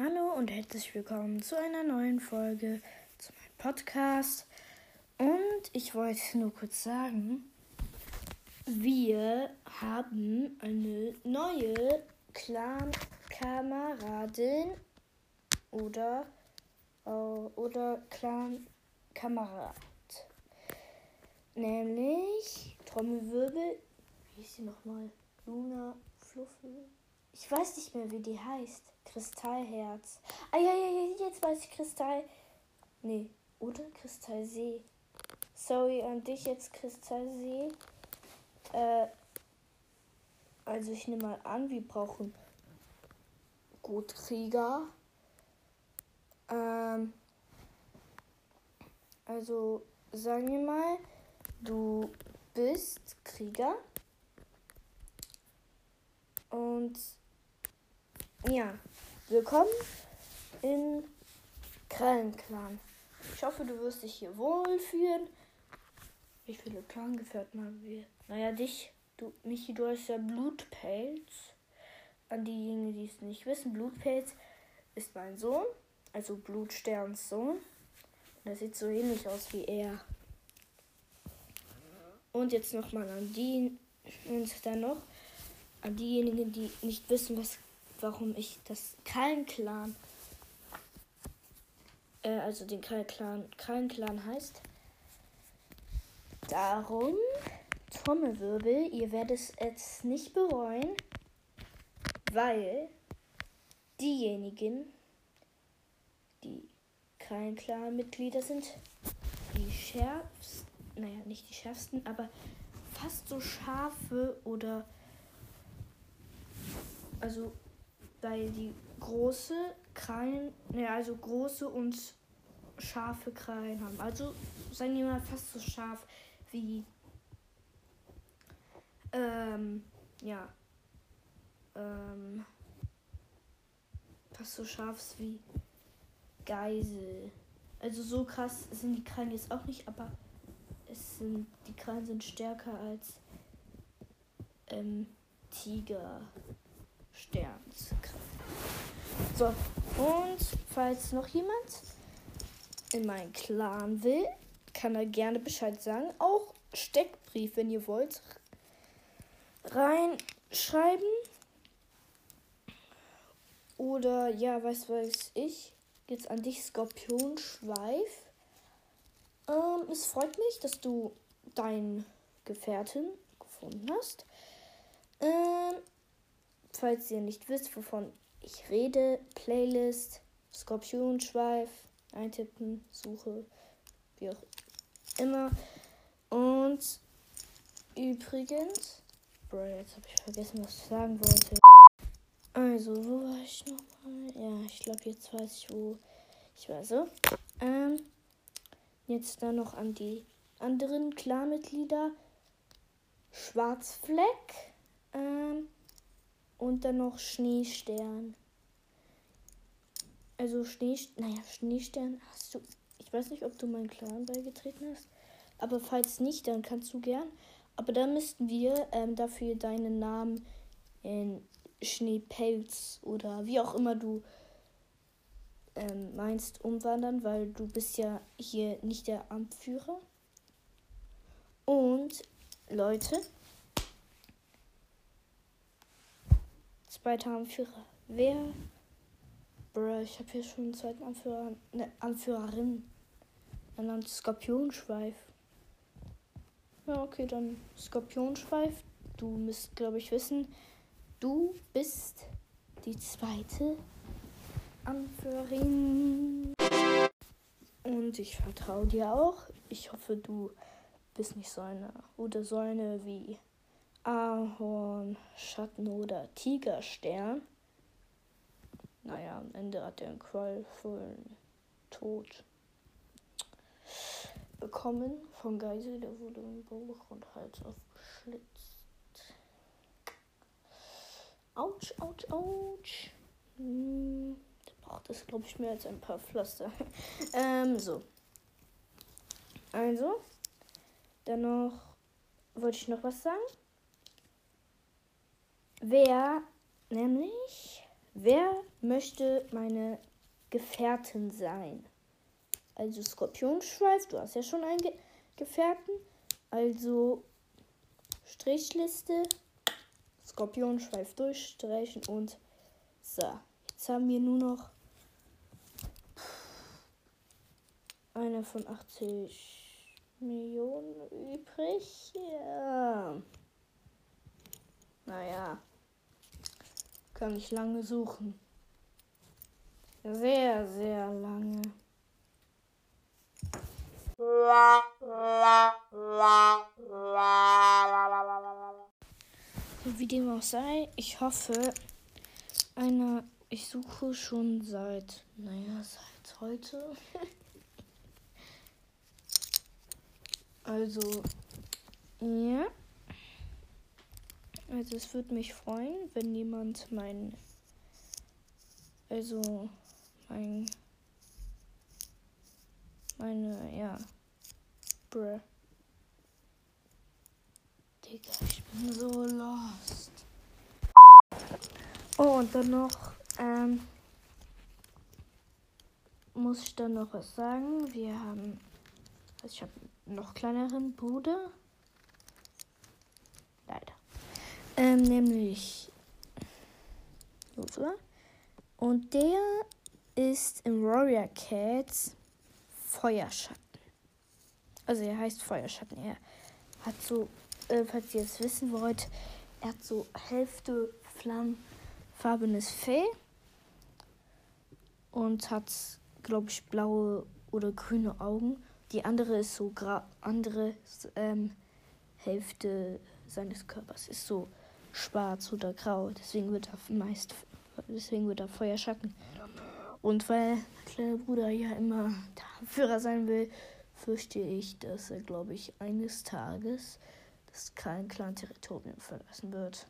Hallo und herzlich willkommen zu einer neuen Folge zu meinem Podcast. Und ich wollte nur kurz sagen, wir haben eine neue Clan-Kameradin oder, äh, oder Clan-Kamerad. Nämlich Trommelwirbel, wie hieß sie nochmal? Luna Fluffel. Ich weiß nicht mehr, wie die heißt. Kristallherz. Ah ja, ja, ja, jetzt weiß ich Kristall. Nee, oder Kristallsee. Sorry an dich jetzt, Kristallsee. Äh, also ich nehme mal an, wir brauchen gut Krieger. Ähm, also sagen wir mal, du bist Krieger. Und ja, willkommen in Krallenclan. Ich hoffe, du wirst dich hier wohlfühlen. Wie viele Clangefährten haben wir? Naja, dich, du, Michi, du hast ja Blutpelz. An diejenigen, die es nicht wissen, Blutpelz ist mein Sohn, also Blutsterns Sohn. Und er sieht so ähnlich aus wie er. Und jetzt nochmal an die und dann noch an diejenigen, die nicht wissen, was, warum ich das Krallen-Clan, äh, also den Krallen-Clan, Krallen-Clan heißt. Darum, Trommelwirbel, ihr werdet es jetzt nicht bereuen, weil diejenigen, die Krallen-Clan-Mitglieder sind, die schärfsten, naja, nicht die schärfsten, aber fast so scharfe oder also weil die große Krallen, ja, also große und scharfe Krallen haben. Also sagen wir mal fast so scharf wie, ähm, ja, ähm, fast so scharf wie Geisel. Also so krass sind die Krallen jetzt auch nicht, aber es sind, die Krallen sind stärker als ähm, Tiger. Sternskraft. So, und falls noch jemand in meinen Clan will, kann er gerne Bescheid sagen. Auch Steckbrief, wenn ihr wollt, reinschreiben. Oder ja, was weiß ich. Jetzt an dich, Skorpionschweif. Ähm, es freut mich, dass du deinen Gefährten gefunden hast. Ähm, falls ihr nicht wisst, wovon ich rede, Playlist, Skorpionschweif, eintippen, Suche, wie auch immer. Und übrigens, bro, jetzt habe ich vergessen, was ich sagen wollte. Also, wo war ich nochmal? Ja, ich glaube, jetzt weiß ich, wo ich war. So. Ähm, jetzt dann noch an die anderen Klarmitglieder. Schwarzfleck. Ähm, und dann noch Schneestern. Also Schnee, naja, Schneestern hast du. Ich weiß nicht, ob du meinen Clan beigetreten hast. Aber falls nicht, dann kannst du gern. Aber dann müssten wir ähm, dafür deinen Namen in Schneepelz oder wie auch immer du ähm, meinst umwandern, weil du bist ja hier nicht der Amtführer. Und Leute, Zweiter Anführer. Wer? Bruh, ich habe hier schon einen zweiten Anführer. Eine Anführerin. Ernannt Skorpionschweif. Ja, okay, dann Skorpionschweif. Du müsst, glaube ich, wissen, du bist die zweite Anführerin. Und ich vertraue dir auch. Ich hoffe, du bist nicht so eine oder so eine wie Ahorn, Schatten oder Tigerstern. Naja, am Ende hat er einen qualvollen Tod bekommen von Geisel. Der wurde im Bauch und Hals aufgeschlitzt. Autsch, autsch, autsch. Hm, der braucht es, glaube ich, mehr als ein paar Pflaster. ähm, so. Also, dann noch, wollte ich noch was sagen? Wer nämlich Wer möchte meine Gefährtin sein? Also Skorpionschweif, du hast ja schon einen Ge Gefährten. Also Strichliste, Skorpionschweif durchstreichen und so. Jetzt haben wir nur noch eine von 80 Millionen übrig. Ja. Naja. Kann ich lange suchen. Sehr, sehr lange. Wie dem auch sei, ich hoffe, einer, ich suche schon seit, naja, seit heute. also, ja. Also es würde mich freuen, wenn jemand mein, also mein, meine, ja, bruh. Digga, ich bin so lost. Oh, und dann noch, ähm, muss ich dann noch was sagen. Wir haben, also ich habe noch kleineren Bruder. Ähm, nämlich Josua. Und der ist im Warrior Cats Feuerschatten. Also er heißt Feuerschatten. Er hat so, äh, falls ihr es wissen wollt, er hat so Hälfte flammenfarbenes Fell und hat, glaube ich, blaue oder grüne Augen. Die andere ist so gra andere ähm, Hälfte seines Körpers ist so schwarz oder grau. Deswegen wird er meist deswegen wird er Feuerschatten. Und weil der kleine Bruder ja immer Führer sein will, fürchte ich, dass er, glaube ich, eines Tages das Clan-Territorium verlassen wird.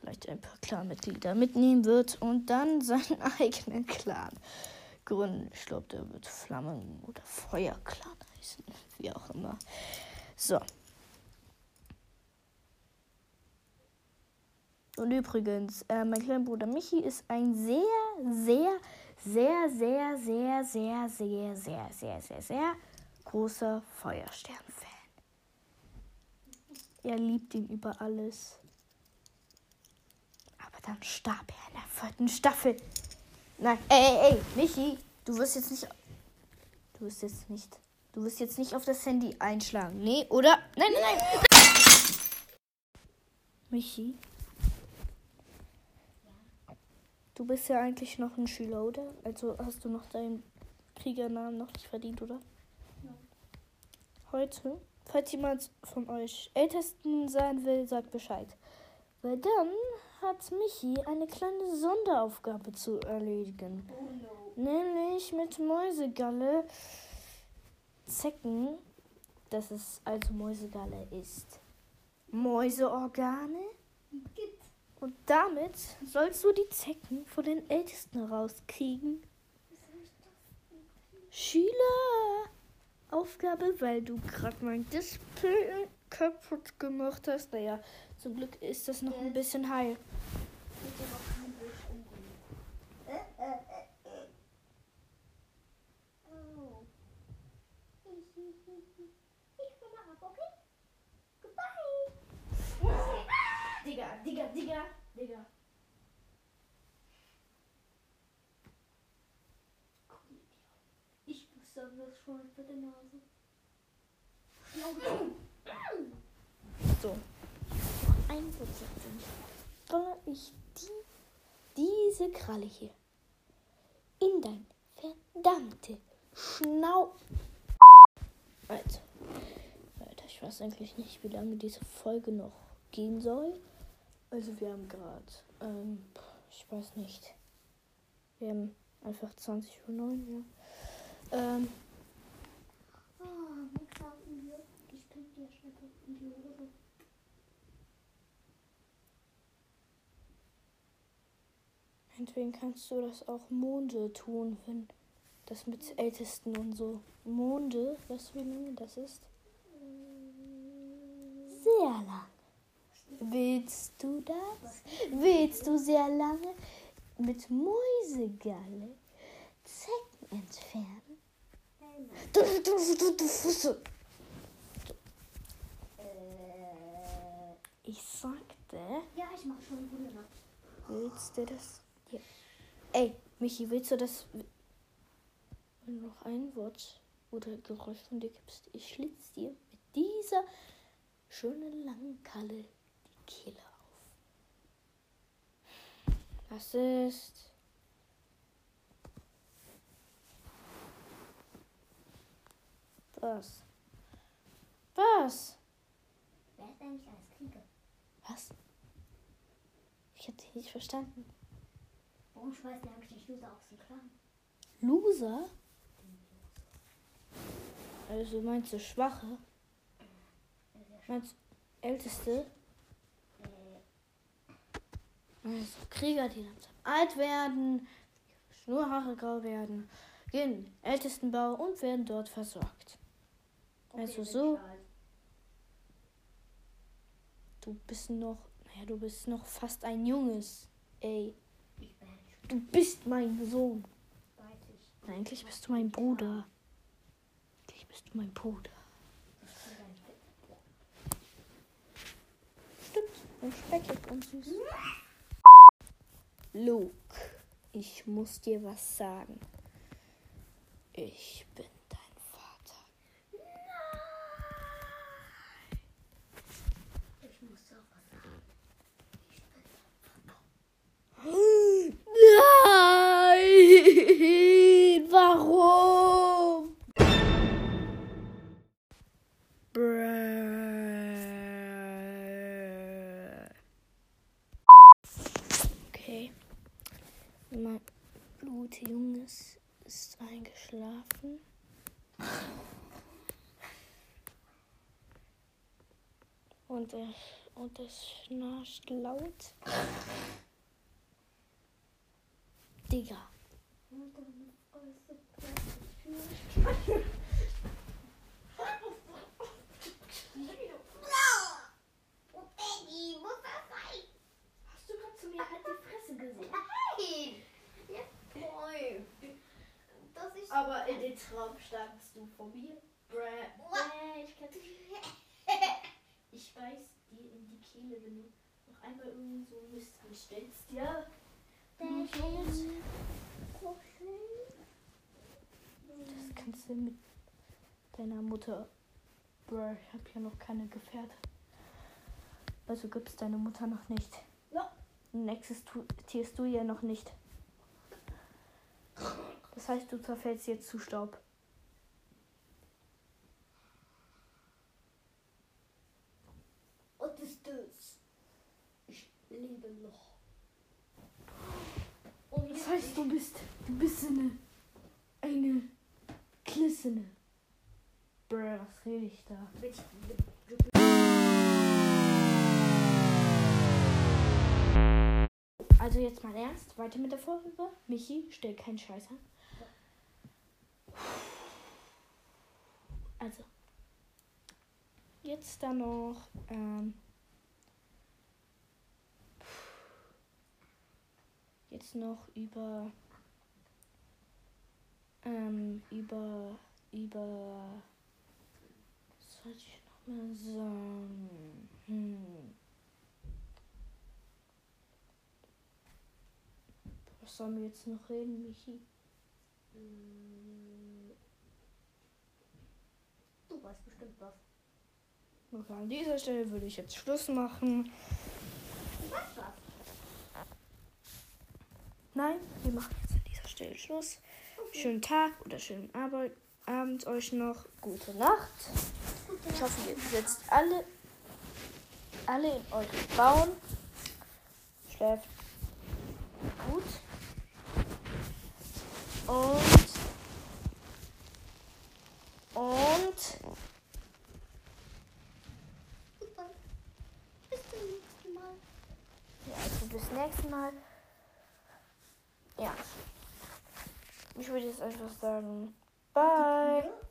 Vielleicht ein paar Clan-Mitglieder mitnehmen wird und dann seinen eigenen Clan gründen. Ich glaube, der wird Flammen- oder Feuerclan heißen. Wie auch immer. So. Und übrigens, äh, mein kleiner Bruder Michi ist ein sehr, sehr, sehr, sehr, sehr, sehr, sehr, sehr, sehr, sehr, sehr großer Feuerstern-Fan. Er liebt ihn über alles. Aber dann starb er in der vierten Staffel. Nein, ey, ey, ey, Michi, du wirst jetzt nicht. Du wirst jetzt nicht. Du wirst jetzt nicht auf das Handy einschlagen. Nee, oder? Nein, nein, nein. Michi. Du bist ja eigentlich noch ein Schüler, oder? Also hast du noch deinen Kriegernamen noch nicht verdient, oder? Ja. Heute, falls jemand von euch Ältesten sein will, sagt Bescheid. Weil dann hat Michi eine kleine Sonderaufgabe zu erledigen. Oh no. Nämlich mit Mäusegalle Zecken, das ist also Mäusegalle ist Mäuseorgane. Gibt. Und damit sollst du die Zecken von den Ältesten rauskriegen. Schüleraufgabe, weil du gerade mein Display kaputt gemacht hast. Naja, zum Glück ist das noch ein bisschen heil. Bitte noch kein Bild umrühren. Äh, äh, äh, äh. Oh. Ich komme ab, okay? Goodbye. Digga, Digga, Digga. Ich muss sagen, das schon für die Nase. So. Ein Prozent soll ich die, diese Kralle hier in dein verdammte Schnau. Also, Alter, ich weiß eigentlich nicht, wie lange diese Folge noch gehen soll. Also wir haben gerade, ähm, ich weiß nicht. Wir haben einfach 20.09 Uhr, ja. Ähm, Ah, hier. Ich krieg dir Schnitte in die Hose. Meinetwegen kannst du das auch Monde tun, wenn das mit Ältesten und so. Monde, weißt du, wie lange das ist? Sehr lang. Willst du das? Willst du sehr lange? mit Mäusegalle Zecken entfernen? Nein. Du, du, du, du Fusse. Äh, Ich sagte, ja, ich mach schon Wunder. willst du das? Ja. Ey, Michi, willst du das? Wenn du noch ein Wort oder Geräusch von dir gibst, ich schlitz dir mit dieser schönen langen Kalle Kehle auf. Was ist? Was? Was? Wer ist eigentlich als Krieger? Was? Ich hab dich nicht verstanden. Warum schmeißt ihr eigentlich nicht Loser aus dem Clan? Loser? Also meinst du Schwache? Meinst du Älteste? Also Krieger, die langsam alt werden, Schnurhaare grau werden, gehen in den Ältestenbau und werden dort versorgt. Also bin so. Du bist noch, naja, du bist noch fast ein Junges. Ey, du bist mein Sohn. Na, eigentlich bist du mein Bruder. Eigentlich bist du mein Bruder. Ich bin dein Stimmt, und speckig und süß. Luke, ich muss dir was sagen. Ich bin eingeschlafen. Und er, und es schnarcht laut. Digga. Und dann äußert plötzlich Oh, Peggy, muss das sein? Hast du gerade zu mir halt die Fresse gesehen? Nein! Jetzt voll. Das ist. Aber in den Traum standst du vor mir. Bruh. Bäh, ich kann Ich beiß dir in die Kehle, wenn du noch einmal irgendwie so Mist anstellst. Ja. Bäh, Das kannst du mit deiner Mutter. Bruh, ich hab ja noch keine Gefährte. Also gibt's deine Mutter noch nicht. Ja. Und existierst du ja noch nicht. Das heißt, du zerfällst jetzt zu Staub. Und ist das? Ich lebe noch. Das heißt, du bist, du bist eine, eine Klissene. Bruh, was rede ich da? Also jetzt mal ernst, weiter mit der Folge. Michi, stell keinen Scheiß an. Also. Jetzt dann noch, ähm, jetzt noch über, ähm, über, über, was soll ich noch mal sagen? Hm. Was sollen wir jetzt noch reden, Michi? du weißt bestimmt was. Okay, an dieser Stelle würde ich jetzt Schluss machen. Du weißt was. Nein, wir machen jetzt an dieser Stelle Schluss. Schönen Tag oder schönen Arbeit, Abend euch noch. Gute Nacht. Ich hoffe, ihr sitzt alle, alle in euren Bauen. Schläft gut. Und. Und. Super. Bis zum nächsten Mal. Ja, also Mal. Ja. Ich würde jetzt einfach sagen, bye.